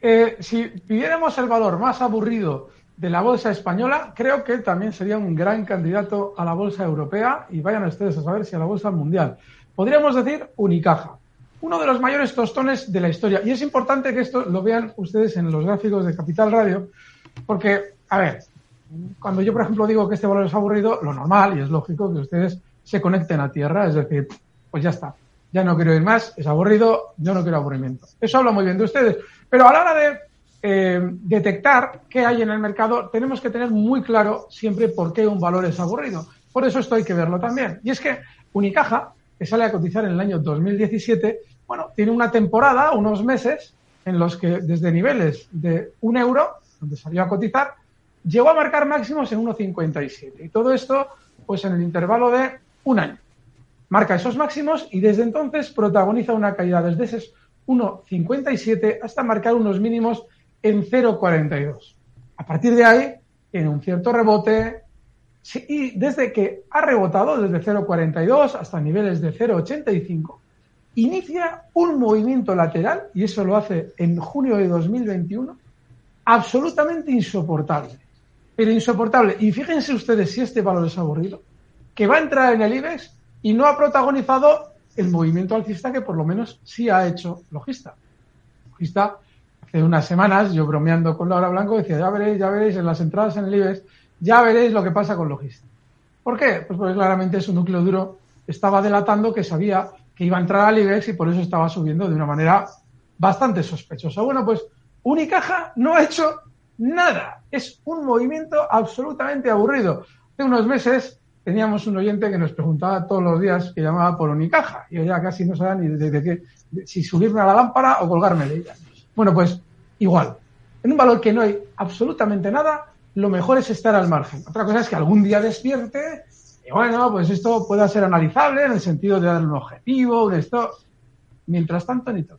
Eh, si pidiéramos el valor más aburrido de la bolsa española, creo que también sería un gran candidato a la bolsa europea y vayan ustedes a saber si a la bolsa mundial. Podríamos decir Unicaja, uno de los mayores tostones de la historia. Y es importante que esto lo vean ustedes en los gráficos de Capital Radio, porque, a ver, cuando yo, por ejemplo, digo que este valor es aburrido, lo normal y es lógico que ustedes se conecten a tierra, es decir, pues ya está, ya no quiero ir más, es aburrido, yo no quiero aburrimiento. Eso habla muy bien de ustedes. Pero a la hora de eh, detectar qué hay en el mercado, tenemos que tener muy claro siempre por qué un valor es aburrido. Por eso esto hay que verlo también. Y es que Unicaja, que sale a cotizar en el año 2017, bueno, tiene una temporada, unos meses, en los que desde niveles de un euro, donde salió a cotizar, llegó a marcar máximos en 1,57. Y todo esto, pues en el intervalo de un año marca esos máximos y desde entonces protagoniza una caída desde ese 1,57 hasta marcar unos mínimos en 0,42. A partir de ahí, tiene un cierto rebote y desde que ha rebotado desde 0,42 hasta niveles de 0,85, inicia un movimiento lateral, y eso lo hace en junio de 2021, absolutamente insoportable. Pero insoportable. Y fíjense ustedes si este valor es aburrido, que va a entrar en el IBEX y no ha protagonizado el movimiento alcista que por lo menos sí ha hecho Logista. Logista, hace unas semanas, yo bromeando con Laura Blanco, decía, ya veréis, ya veréis en las entradas en el IBEX, ya veréis lo que pasa con Logista. ¿Por qué? Pues porque claramente su núcleo duro estaba delatando que sabía que iba a entrar al IBEX y por eso estaba subiendo de una manera bastante sospechosa. Bueno, pues Unicaja no ha hecho nada. Es un movimiento absolutamente aburrido. Hace unos meses teníamos un oyente que nos preguntaba todos los días que llamaba por Unicaja. Y ya casi no sabía ni de, qué, si subirme a la lámpara o colgarme de ella. Bueno, pues igual. En un valor que no hay absolutamente nada, lo mejor es estar al margen. Otra cosa es que algún día despierte y bueno, pues esto pueda ser analizable en el sentido de dar un objetivo, un esto. Mientras tanto, ni todo.